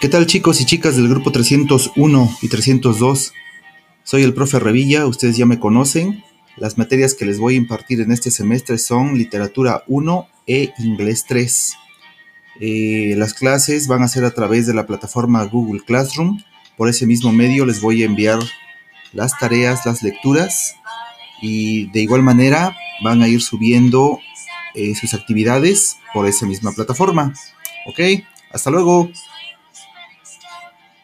¿Qué tal chicos y chicas del grupo 301 y 302? Soy el profe Revilla, ustedes ya me conocen. Las materias que les voy a impartir en este semestre son literatura 1 e inglés 3. Eh, las clases van a ser a través de la plataforma Google Classroom. Por ese mismo medio les voy a enviar las tareas, las lecturas y de igual manera van a ir subiendo eh, sus actividades por esa misma plataforma. ¿Ok? Hasta luego.